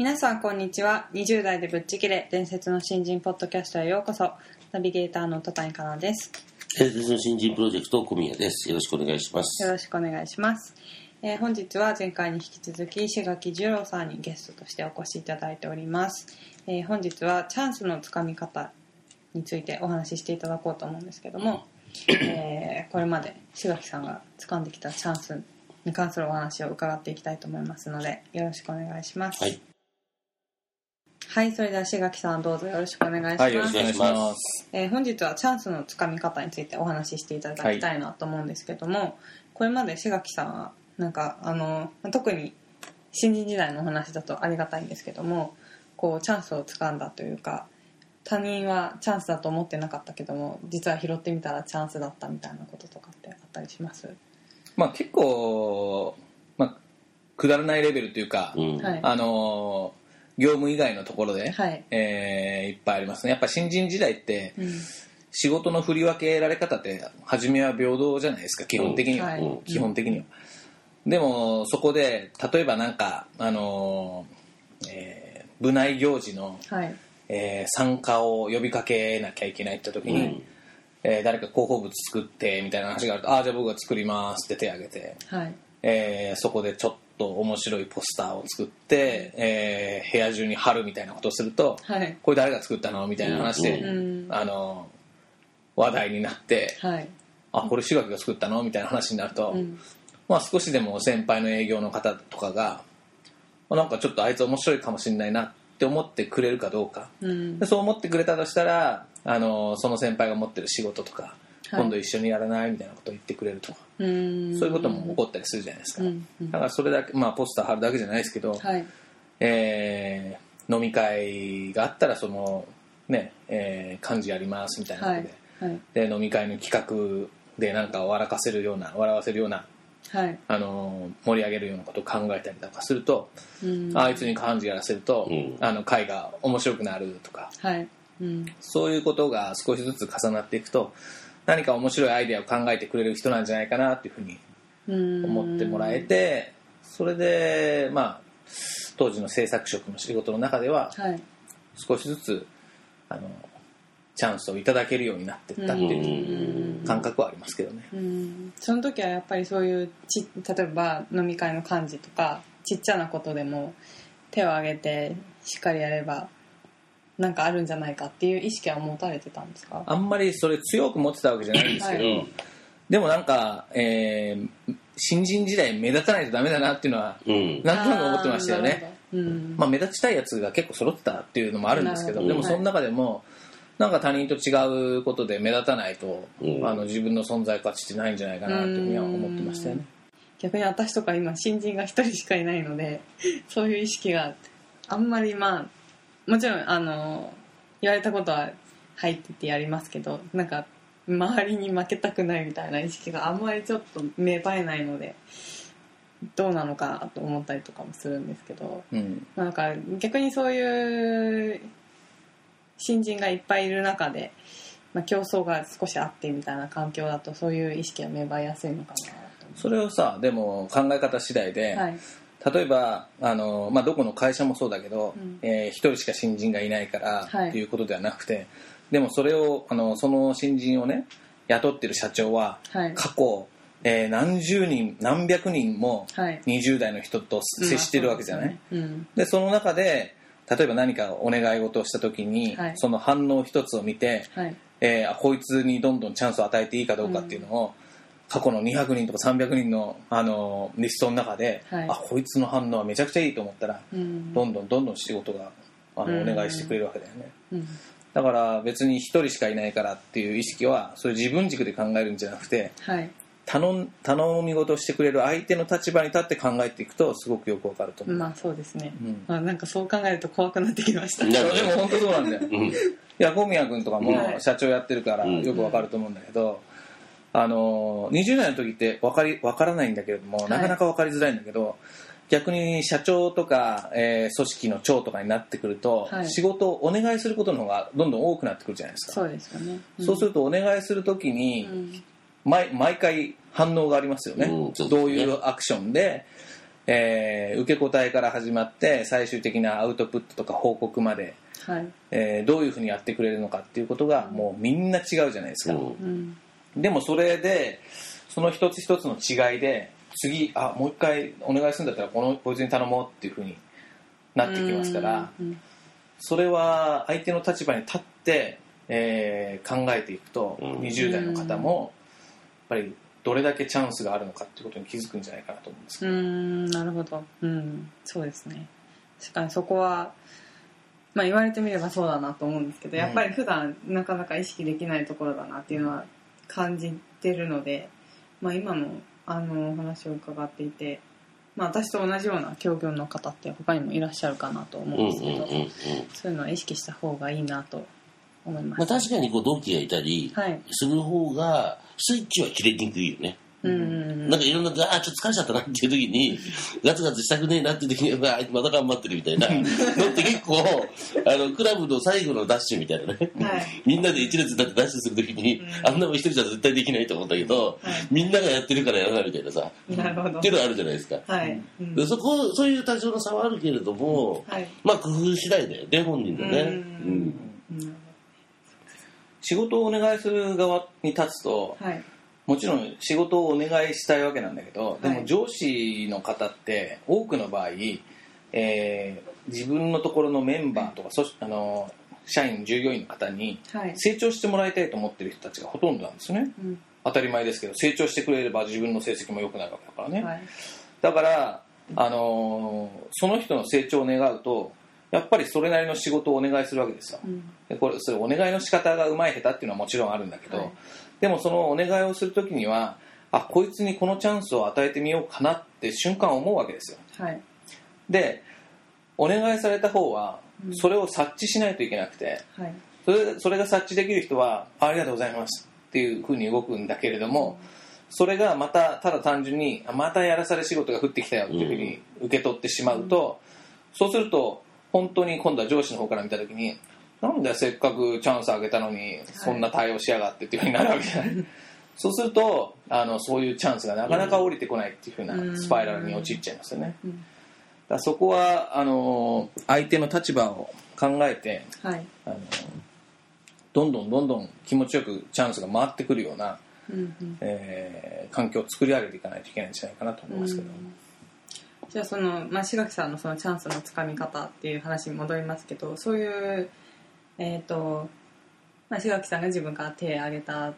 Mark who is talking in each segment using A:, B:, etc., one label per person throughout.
A: 皆さんこんにちは。20代でぶっちぎれ伝説の新人ポッドキャストへようこそ。ナビゲーターの戸谷香奈です。
B: 伝説の新人プロジェクト小宮です。よろしくお願いします。
A: よろしくお願いします、えー本日は前回に引き続き志垣十郎さんにゲストとしてお越しいただいております、えー本日はチャンスのつかみ方についてお話ししていただこうと思うんですけども、えーこれまで志垣さんが掴んできたチャンスに関するお話を伺っていきたいと思いますのでよろしくお願いします。
B: はい、
A: はいそれでは志垣さんどうぞよろしくお願いします、
C: はい、よろしくお願いします。
A: えー本日はチャンスのつかみ方についてお話ししていただきたいなと思うんですけども、これまで志垣さんはなんかあのまあ特に新人時代のお話だとありがたいんですけどもこうチャンスをつかんだというか他人はチャンスだと思ってなかったけども実は拾ってみたらチャンスだったみたいなこととかってあったりします？
C: まあ結構、まあ、くだらないレベルというか、
B: うん。
A: はい
C: あのー業務以外のところで、
A: はい。
C: えーいっぱいありますね。やっぱ新人時代って、
A: うん。
C: 仕事の振り分けられ方って、初めは平等じゃないですか、基本的には。
A: うん。はい。
C: 基本的には。でも、そこで、例えばなんか、あのーえー部内行事の、
A: はい。
C: えー参加を呼びかけなきゃいけないって時に、
B: うん
C: えー誰か広報物作ってみたいな話があると「ああじゃあ僕が作ります」って手を挙げて、
A: はい。
C: えーそこでちょっと面白いポスターを作って、えー部屋中に貼るみたいなことをすると
A: はい「
C: これ誰が作ったの?」みたいな話で、
A: うん
C: あの話題になって
A: はい「
C: あこれ志垣が作ったの?」みたいな話になると、
A: うん
C: まあ、少しでも先輩の営業の方とかがあなんかちょっとあいつ面白いかもしれないなって思ってくれるかどうか。
A: うん
C: でそう思ってくれたとしたらあのその先輩が持ってる仕事とか、
A: はい
C: 今度一緒にやらないみたいなことを言ってくれるとか、
A: うん
C: そういうことも起こったりするじゃないですか、
A: うんうん。
C: だからそれだけ、まあ、ポスター貼るだけじゃないですけど、
A: はい。
C: えー飲み会があったらそのね、えー幹事やりますみたいなことで,、
A: はい。
C: で飲み会の企画でなんか笑かせるような笑わせるような
A: はい。
C: あの盛り上げるようなことを考えたりとかすると、
A: うん。
C: あいつに幹事やらせると、
B: うん。
C: あの会が面白くなるとか。
A: はい。うん。
C: そういうことが少しずつ重なっていくと何か面白いアイデアを考えてくれる人なんじゃないかなっていうふうに
A: うん
C: 思ってもらえてそれでまあ当時の制作職の仕事の中では
A: はい。
C: 少しずつあのチャンスをいただけるようになっていったっていう感覚はありますけどね。
A: うん。その時はやっぱりそういうち例えば飲み会の幹事とかちっちゃなことでも手を挙げてしっかりやればなんかあるんじゃないかっていう意識は持たれてたんですか？
C: あんまりそれ強く持ってたわけじゃないんですけど、
A: はい。
C: でもなんか、えー新人時代目立たないとダメだなっていうのは
B: うん。
C: なんとなく思ってましたよね。
A: うん。
C: まあ、目立ちたいやつが結構揃ってたっていうのもあるんですけどでもその中でもなんか他人と違うことで目立たないと、
B: うん。
C: あの自分の存在価値ってないんじゃないかなっていうふうには思ってましたよね。
A: 逆に私とか今新人が一人しかいないのでそういう意識があんまりまあもちろんあの言われたことは入っててやりますけどなんか周りに負けたくないみたいな意識があんまりちょっと芽生えないのでどうなのかなと思ったりとかもするんですけど、
C: うん。
A: まあなんか逆にそういう新人がいっぱいいる中で、まあ、競争が少しあってみたいな環境だとそういう意識が芽生えやすいのかなと。
C: それをさでも考え方次第で、
A: はい
C: 例えばあの、まあ、どこの会社もそうだけど、
A: うん。
C: えー一人しか新人がいないから
A: はい。
C: いうことではなくて、でもそれをあのその新人をね雇ってる社長は
A: はい。
C: 過去、えー何十人何百人も
A: はい。
C: 20代の人と接してるわけじゃない、
A: うん。
C: でその中で例えば何かお願い事をした時に、
A: はい。
C: その反応一つを見て、
A: はい。
C: えーあこいつにどんどんチャンスを与えていいかどうかっていうのを、過去の200人とか300人の、あのリストの中で、
A: はい。
C: あこいつの反応はめちゃくちゃいいと思ったら、
A: うん。
C: どんどんどんどん仕事があの、
A: うん。
C: お願いしてくれるわけだよね。
A: うん。
C: だから別に一人しかいないからっていう意識はそれ自分軸で考えるんじゃなくて
A: はい。
C: 頼ん頼み事をしてくれる相手の立場に立って考えていくとすごくよくわかると思う、
A: まあそうですね、
C: うん。
A: まあ、なんかそう考えると怖くなってきました。
C: でも本当そうなんだよ。
B: うん。
C: いや小宮君とかも
A: はい。
C: 社長やってるから
B: うん
C: よくわかると思うんだけど、あの20代の時って分かり分からないんだけれども、
A: い。
C: なかなか分かりづらいんだけど逆に社長とか、えー組織の長とかになってくると、
A: はい。
C: 仕事をお願いすることの方がどんどん多くなってくるじゃないですか。
A: そうですよね、
C: そうするとお願いするときに、
A: うん。
C: 毎毎回反応がありますよね,、
B: うんそうですね。
C: どういうアクションで、えー受け答えから始まって最終的なアウトプットとか報告まで、
A: はい、
C: えーどういうふうにやってくれるのかっていうことがもうみんな違うじゃないですか、
B: うん。
A: うん
C: でもそれでその一つ一つの違いで次あもう一回お願いするんだったらこのこいつに頼もうっていうふうになってきますから、
A: うん
C: それは相手の立場に立って、えー考えていくと、
B: うん。
C: 20代の方もやっぱりどれだけチャンスがあるのかっていうことに気づくんじゃないかなと思うんですけど、
A: うーんなるほど。うん。そうですね。確かにそこはまあ言われてみればそうだなと思うんですけど、
C: うん
A: やっぱり普段なかなか意識できないところだなっていうのは感じてるので、まあ、今のあのお話を伺っていて、まあ、私と同じような境遇の方って他にもいらっしゃるかなと思
B: う
A: うんんですけど、
B: うんうんうん
A: そういうのは意識した方がいいなと思いま
B: まあ、
A: す、
B: 確かにこう同期がいたり
A: はい。
B: する方がスイッチは切れにくいよね。なんかいろんな、あーちょっと疲れちゃったなっていう時に、ガツガツしたくねえなっていう時に、あいつまた頑張ってるみたいなのって結構、あの、クラブの最後のダッシュみたいなね。
A: はい。
B: みんなで一列になってダッシュする時に、
A: うん。
B: あんなもん一人じゃ絶対できないと思うんだけど、
A: はい。
B: みんながやってるからやらないみたいなさ、
A: なるほど。
B: っていうのはあるじゃないですか。
A: はい、うん。
B: でそこ、そういう多少の差はあるけれども、
A: はい。
B: まあ工夫次第だよね、本人のね。
A: う
B: うんん。
A: うん。
C: 仕事をお願いする側に立つと
A: はい
C: もちろん仕事をお願いしたいわけなんだけど、で
A: はい。
C: も上司の方って多くの場合、えー自分のところのメンバーとかそしあの社員従業員の方に
A: はい。
C: 成長してもらいたいと思ってる人たちがほとんどなんですよね。
A: うん。
C: 当たり前ですけど成長してくれれば自分の成績も良くなるわけだからね、
A: はい。
C: だから、あのーその人の成長を願うとやっぱりそれなりの仕事をお願いするわけですよ。
A: うん。
C: でこれそれお願いの仕方がうまい下手っていうのはもちろんあるんだけど、
A: はい
C: でもそのお願いをするときにはあこいつにこのチャンスを与えてみようかなって瞬間思うわけですよ。
A: はい。
C: でお願いされた方は
A: うん。
C: それを察知しないといけなくて
A: はい。
C: それそれが察知できる人はあありがとうございますっていうふうに動くんだけれどもそれがまたただ単純にあまたやらされ仕事が降ってきたよっていうふうに受け取ってしまうと、そうすると本当に今度は上司の方から見た時になんだよせっかくチャンスあげたのにそんな対応しやがってっていうふうになるわけじゃない、そうするとあのそういうチャンスがなかなか降りてこないっていうふうなスパイラルに陥っちゃいますよね、
A: うん。
C: だそこはあの相手の立場を考えて
A: はい。
C: あのどんどんどんどん気持ちよくチャンスが回ってくるような、
A: うんうん。
C: えー環境を作り上げていかないといけないんじゃないかなと思いますけど、
A: じゃあその、まあ、志垣さんのそのチャンスのつかみ方っていう話に戻りますけどそういうえっ、と、まあ、志垣さんが自分から手を挙げた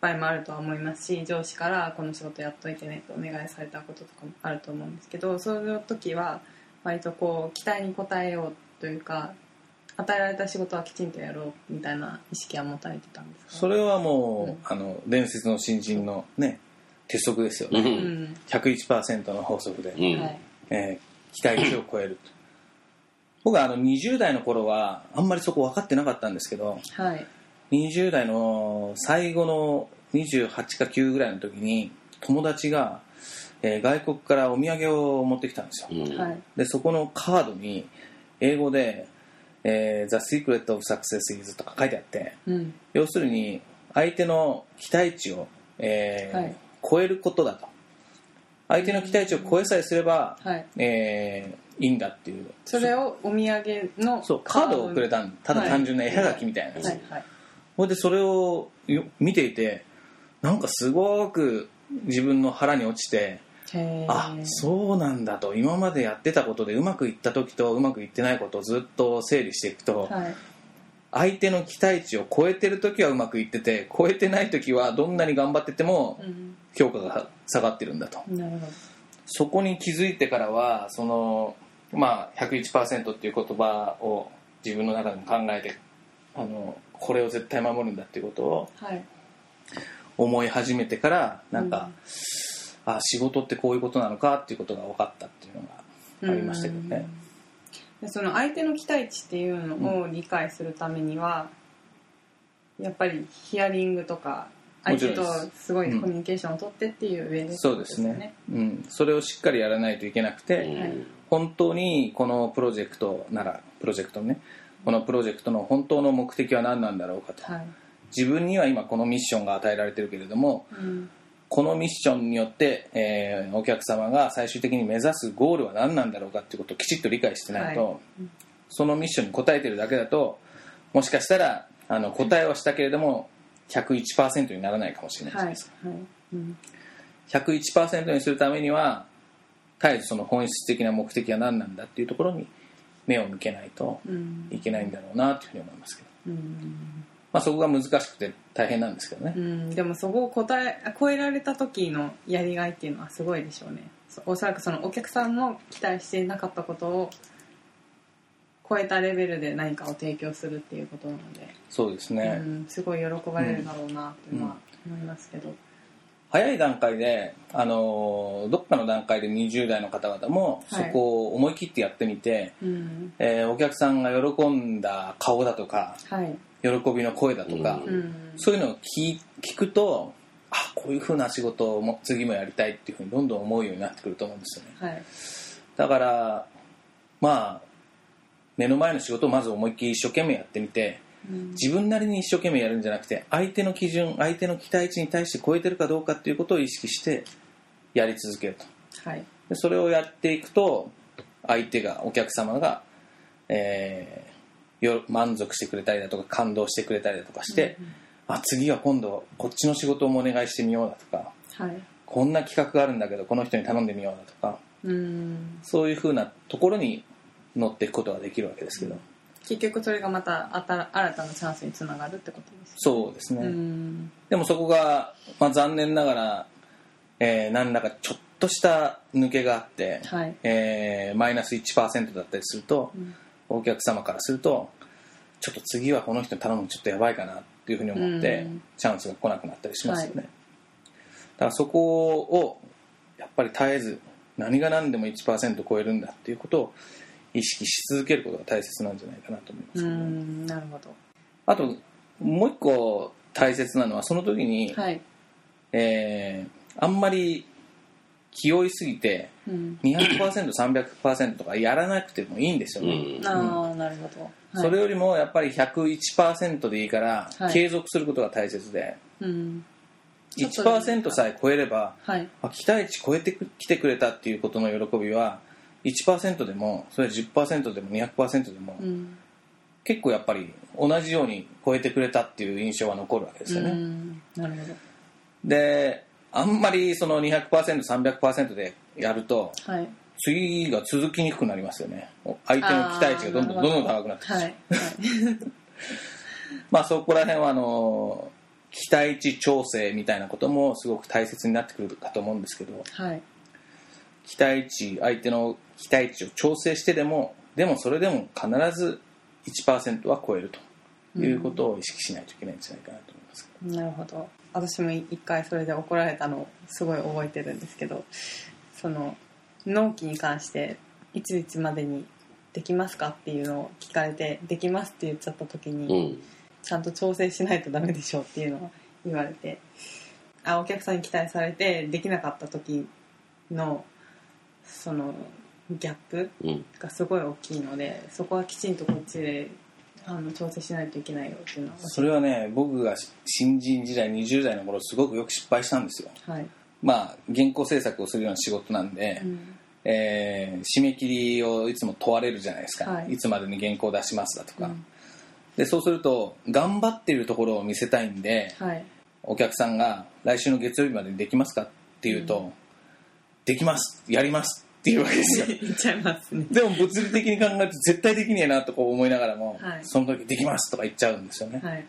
A: 場合もあるとは思いますし上司からこの仕事やっといてねとお願いされたこととかもあると思うんですけどそういう時は割とこう期待に応えようというか与えられた仕事はきちんとやろうみたいな意識は持たれてたんですか？
C: それはもう、
A: うん。
C: あの伝説の新人のね鉄則ですよ
B: う
C: ね、
A: うん。ん
C: 101%の法則で、
B: うん。
A: はい。
C: えー期待値を超えると僕はあの20代の頃はあんまりそこ分かってなかったんですけど
A: はい。
C: 20代の最後の28か9ぐらいの時に友達が、えー外国からお土産を持ってきたんですよ、
B: うん。
A: はい。
C: でそこのカードに英語で、えー The Secret of Success is とか書いてあって
A: うん。
C: 要するに相手の期待値を、えー
A: はい。
C: 超えることだと。相手の期待値を超えさえすれば、
A: はい。
C: えーいいんだっていう
A: それをお土産の
C: そうカードをくれたんただ単純な絵はがきみたいな。やつ、
A: はい。はい。
C: ほいでそれをよ見ていてなんかすごく自分の腹に落ちて
A: へー。
C: あそうなんだと。今までやってたことでうまくいった時とうまくいってないことをずっと整理していくと、
A: はい。
C: 相手の期待値を超えてる時はうまくいってて超えてない時はどんなに頑張ってても
A: うん。
C: 評価が下がってるんだと。
A: なるほど。
C: そこに気づいてからはそのまあ101%っていう言葉を自分の中でも考えてあのこれを絶対守るんだっていうことを
A: はい。
C: 思い始めてからなんか、あ仕事ってこういうことなのかっていうことが分かったっていうのがありましたけどね。
A: でその相手の期待値っていうのを理解するためには、やっぱりヒアリングとか相手と
C: す
A: すごいコミュニケーションを取ってっていう上で、
C: そうですね、うん、それをしっかりやらないといけなくて、
A: はい
C: 本当にこのプロジェクトならプロジェクトねこのプロジェクトの本当の目的は何なんだろうかと、
A: はい。
C: 自分には今このミッションが与えられてるけれども
A: うん。
C: このミッションによって、えーお客様が最終的に目指すゴールは何なんだろうかっていうことをきちっと理解してないと、
A: はい。
C: そのミッションに応えてるだけだともしかしたらあの答えはしたけれども101%にならないかもしれないじゃ
A: はい
C: ないですか、
A: はい。うん。
C: 101%にするためには絶えずその本質的な目的は何なんだっていうところに目を向けないと
A: うん。
C: いけないんだろうなというふうに思いますけど、
A: うん。
C: まあ、そこが難しくて大変なんですけどね、
A: うん、でもそこを答え超えられた時のやりがいっていうのはすごいでしょうね。そおそらくそのお客さんの期待していなかったことを超えたレベルで何かを提供するっていうことなので、
C: そうですね、
A: うん、すごい喜ばれるだろうなっていうのは思いますけど、
C: 早い段階で、あのーどっかの段階で20代の方々もそ
A: はい。
C: こを思い切ってやってみて、
A: うん。
C: えーお客さんが喜んだ顔だとか
A: はい。
C: 喜びの声だとか、
B: うん。
A: うん
C: そういうのを聞聞くとあこういうふうな仕事をも次もやりたいっていうふうにどんどん思うようになってくると思うんですよね。
A: はい。
C: だからまあ目の前の仕事をまず思いっきり一生懸命やってみて
A: うん
C: 自分なりに一生懸命やるんじゃなくて相手の基準相手の期待値に対して超えてるかどうかっていうことを意識してやり続けると。
A: はい。
C: でそれをやっていくと相手がお客様が、えーよ満足してくれたりだとか感動してくれたりだとかして、あ次は今度こっちの仕事もお願いしてみようだとか
A: はい。
C: こんな企画があるんだけどこの人に頼んでみようだとか
A: うん。
C: そういうふうなところに乗っていくことができるわけですけど、
A: 結局それがまた新新たなチャンスにつながるってことです
C: そうですね、
A: うん。
C: でもそこが、まあ、残念ながら、えー何らかちょっとした抜けがあって、
A: はい。
C: えーマイナス1%だったりすると、
A: ん。
C: お客様からするとちょっと次はこの人に頼むのちょっとやばいかなっていうふうに思って、
A: うん。
C: チャンスが来なくなったりしますよね、
A: は
C: だからそこをやっぱり絶えず何が何でも1%超えるんだっていうことを意識し続けることが大切なんじゃないかなと思います
A: うんなるほど。
C: あともう一個大切なのはその時に、
A: はい、
C: えーあんまり気負いすぎて
A: うん、
C: 200%300% とかやらなくてもいいんですよ
B: う
C: ね、
B: ん。
A: ああなるほど、はい。
C: それよりもやっぱり101%でいいから
A: はい
C: 継続することが大切で、
A: うん。ちょっと
C: 1%さえ超えれば
A: はい。
C: あ期待値超えてきてくれたっていうことの喜びは1%でもそれは10%でも200%でも、
A: うん。
C: 結構やっぱり同じように超えてくれたっていう印象は残るわけですよね、
A: うん。なるほど。
C: であんまりその 200%300% でやると
A: はい。
C: 次が続きにくくなりますよね。相手の期待値がどんどんどんどん高くなってきて、
A: はい。はい。
C: まあそこら辺はあの期待値調整みたいなこともすごく大切になってくるかと思うんですけど。
A: はい
C: 期待値相手の期待値を調整してでもでもそれでも必ず1%は超えるということを意識しないといけないんじゃないかなと思います。けど、
A: なるほど。私も一回それで怒られたのをすごい覚えてるんですけどその納期に関していついつまでにできますかっていうのを聞かれてできますって言っちゃった時に、
B: うん。
A: ちゃんと調整しないとダメでしょうっていうのを言われてあお客さんに期待されてできなかった時のそのギャップ
B: うん。
A: がすごい大きいのでそこはきちんとこっちであの調整しないといけないよっていうのは
C: それはね僕が新人時代20代の頃すごくよく失敗したんですよ。
A: はい、
C: まあ原稿制作をするような仕事なんで、
A: うん。
C: えー締め切りをいつも問われるじゃないですか、
A: はい。
C: い、つまでに原稿を出しますだとか、
A: うん。
C: でそうすると頑張っているところを見せたいんで
A: はい。
C: お客さんが来週の月曜日までにできますかって言うと、できます。やります。っていうわけですよ。
A: 言っちゃいますね。
C: でも物理的に考えると絶対できねえなとこう思いながらも、
A: はい。
C: その時できますとか言っちゃうんですよね、
A: はい。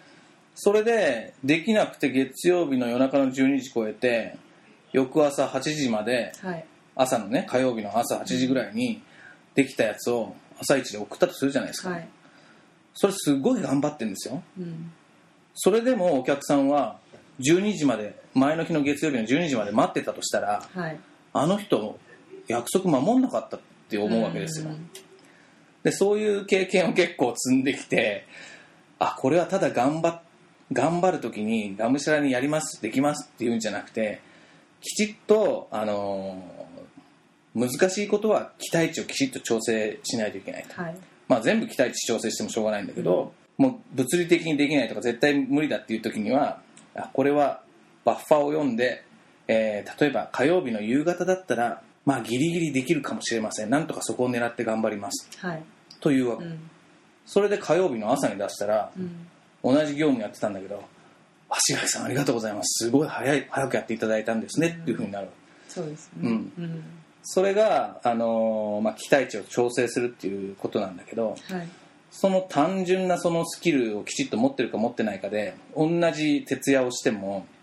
C: それでできなくて月曜日の夜中の12時超えて翌朝8時まで
A: はい。
C: 朝のね火曜日の朝8時ぐらいにできたやつを朝一で送ったとするじゃないですか、
A: はい。
C: それすごい頑張ってるんですよ。
A: うん。
C: それでもお客さんは12時まで前の日の月曜日の12時まで待ってたとしたら
A: はい
C: あの人約束守んなかったって思うわけですよ、
A: うん。
C: でそういう経験を結構積んできてあこれはただ頑張っ頑張る時にがむしゃらにやりますできますっていうんじゃなくてきちっと、あのー難しいことは期待値をきちっと調整しないといけないと、
A: はい。
C: まあ、全部期待値調整してもしょうがないんだけど、もう物理的にできないとか絶対無理だっていう時にはあこれはバッファーを読んで、えー例えば火曜日の夕方だったらまあギリギリできるかもしれません。なんとかそこを狙って頑張ります。
A: はい。
C: というわけ、
A: うん。
C: それで火曜日の朝に出したら
A: うん。
C: 同じ業務やってたんだけど「足垣さんありがとうございます。すごい早い早くやっていただいたんですね」っていうふうになる。
A: そうですね。
C: うん。
A: うん。
C: それが、あのーまあ、期待値を調整するっていうことなんだけど
A: はい。
C: その単純なそのスキルをきちっと持ってるか持ってないかで同じ徹夜をしても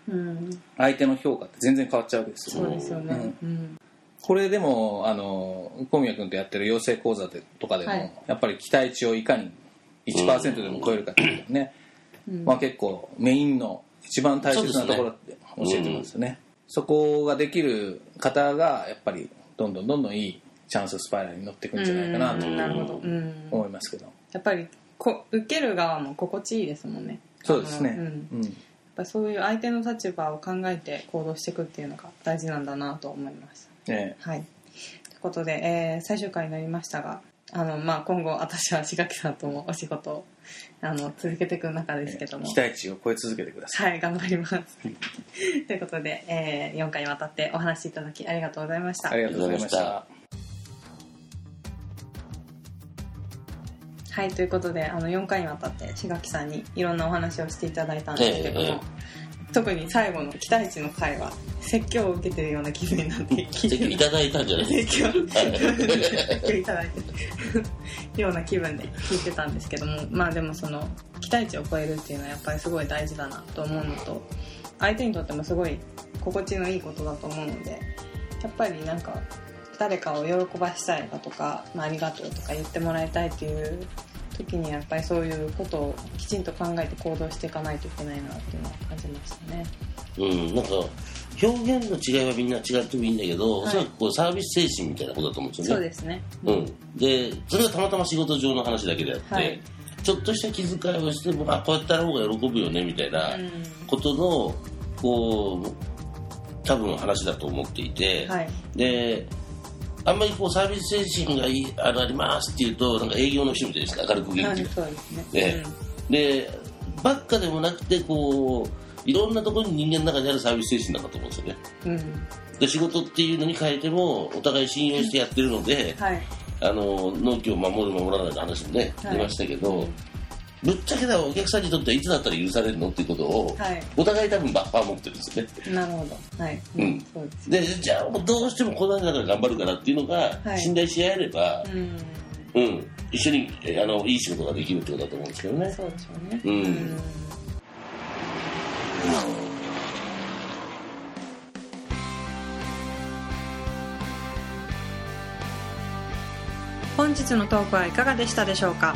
A: うん
C: 相手の評価って全然変わっちゃうわけですよ。
A: そうですよね。うん。
C: これでもあの小宮君とやってる養成講座でとかでも、
A: はい。
C: やっぱり期待値をいかに1%でも超えるかっていうのね、
A: うん。
C: まあ、結構メインの一番大切なところって教えてますよね。そこができる方がやっぱりどんどんどんどんいいチャンススパイラルに乗っていくんじゃないかなと思いますけど、
A: やっぱりこ受ける側も心地いいですもんね。
C: そうですね。
A: うんぱそういう相手の立場を考えて行動していくっていうのが大事なんだなと思いました。
C: ね
A: はい。ということで、えー最終回になりましたがあの、まあ、今後私は志垣さんともお仕事をあの続けていく中ですけども。
C: 期待値を超え続けてください。
A: はい頑張ります。ということで、え4回にわたってお話しいただきありがとうございました。
C: ありがとうございました
A: はいということであの4回にわたって志垣さんにいろんなお話をしていただいたんですけども、
B: えええ
A: 特に最後の期待値の回は説教を受けてるような気分になって聞いて
B: いただいたんじゃないですか。はい
A: 説教いただいてるような気分で聞いてたんですけどもまあでもその期待値を超えるっていうのはやっぱりすごい大事だなと思うのと相手にとってもすごい心地のいいことだと思うのでやっぱりなんか誰かを喜ばしたいだとか、まあ、ありがとうとか言ってもらいたいっていう時にやっぱりそういうことをきちんと考えて行動していかないといけないなっていうのは感じましたね。
B: うん、なんか、表現の違いはみんな違ってもいいんだけど、
A: はい
B: おそらくこうサービス精神みたいなことだと思うんですよね。
A: そうですね。
B: うん。で、それがたまたま仕事上の話だけであって、
A: はい
B: ちょっとした気遣いをしても、あ、こうやったら方が喜ぶよね、みたいな
A: うん
B: ことの、こう、多分話だと思っていて、
A: はい。
B: で、あんまりこうサービス精神がいいあのありますっていうと、なんか営業の人みたいですか、明るく元気
A: ですね。
B: ねで、ばっかでもなくて、こう、いろんなところに人間の中にあるサービス精神なんだと思うんですよね。
A: うん。うん。
B: で仕事っていうのに変えてもお互い信用してやってるので、
A: はい。
B: あの納期を守る守らないの話もね、
A: はい
B: 出ましたけど、ぶっちゃけだお客さんにとってはいつだったら許されるのっていうことを、
A: はい。
B: お互い多分バッファー持ってるんですよね
A: なるほど。はい。
B: うんでじゃあもうどうしてもこの中から頑張るからっていうのが、
A: はい
B: 信頼し合えれば、
A: うん。
B: うん、一緒にえあのいい仕事ができるってことだと思うんですけどね
A: そうでしょうね。
B: うん
A: 本日のトークはいかがでしたでしょうか？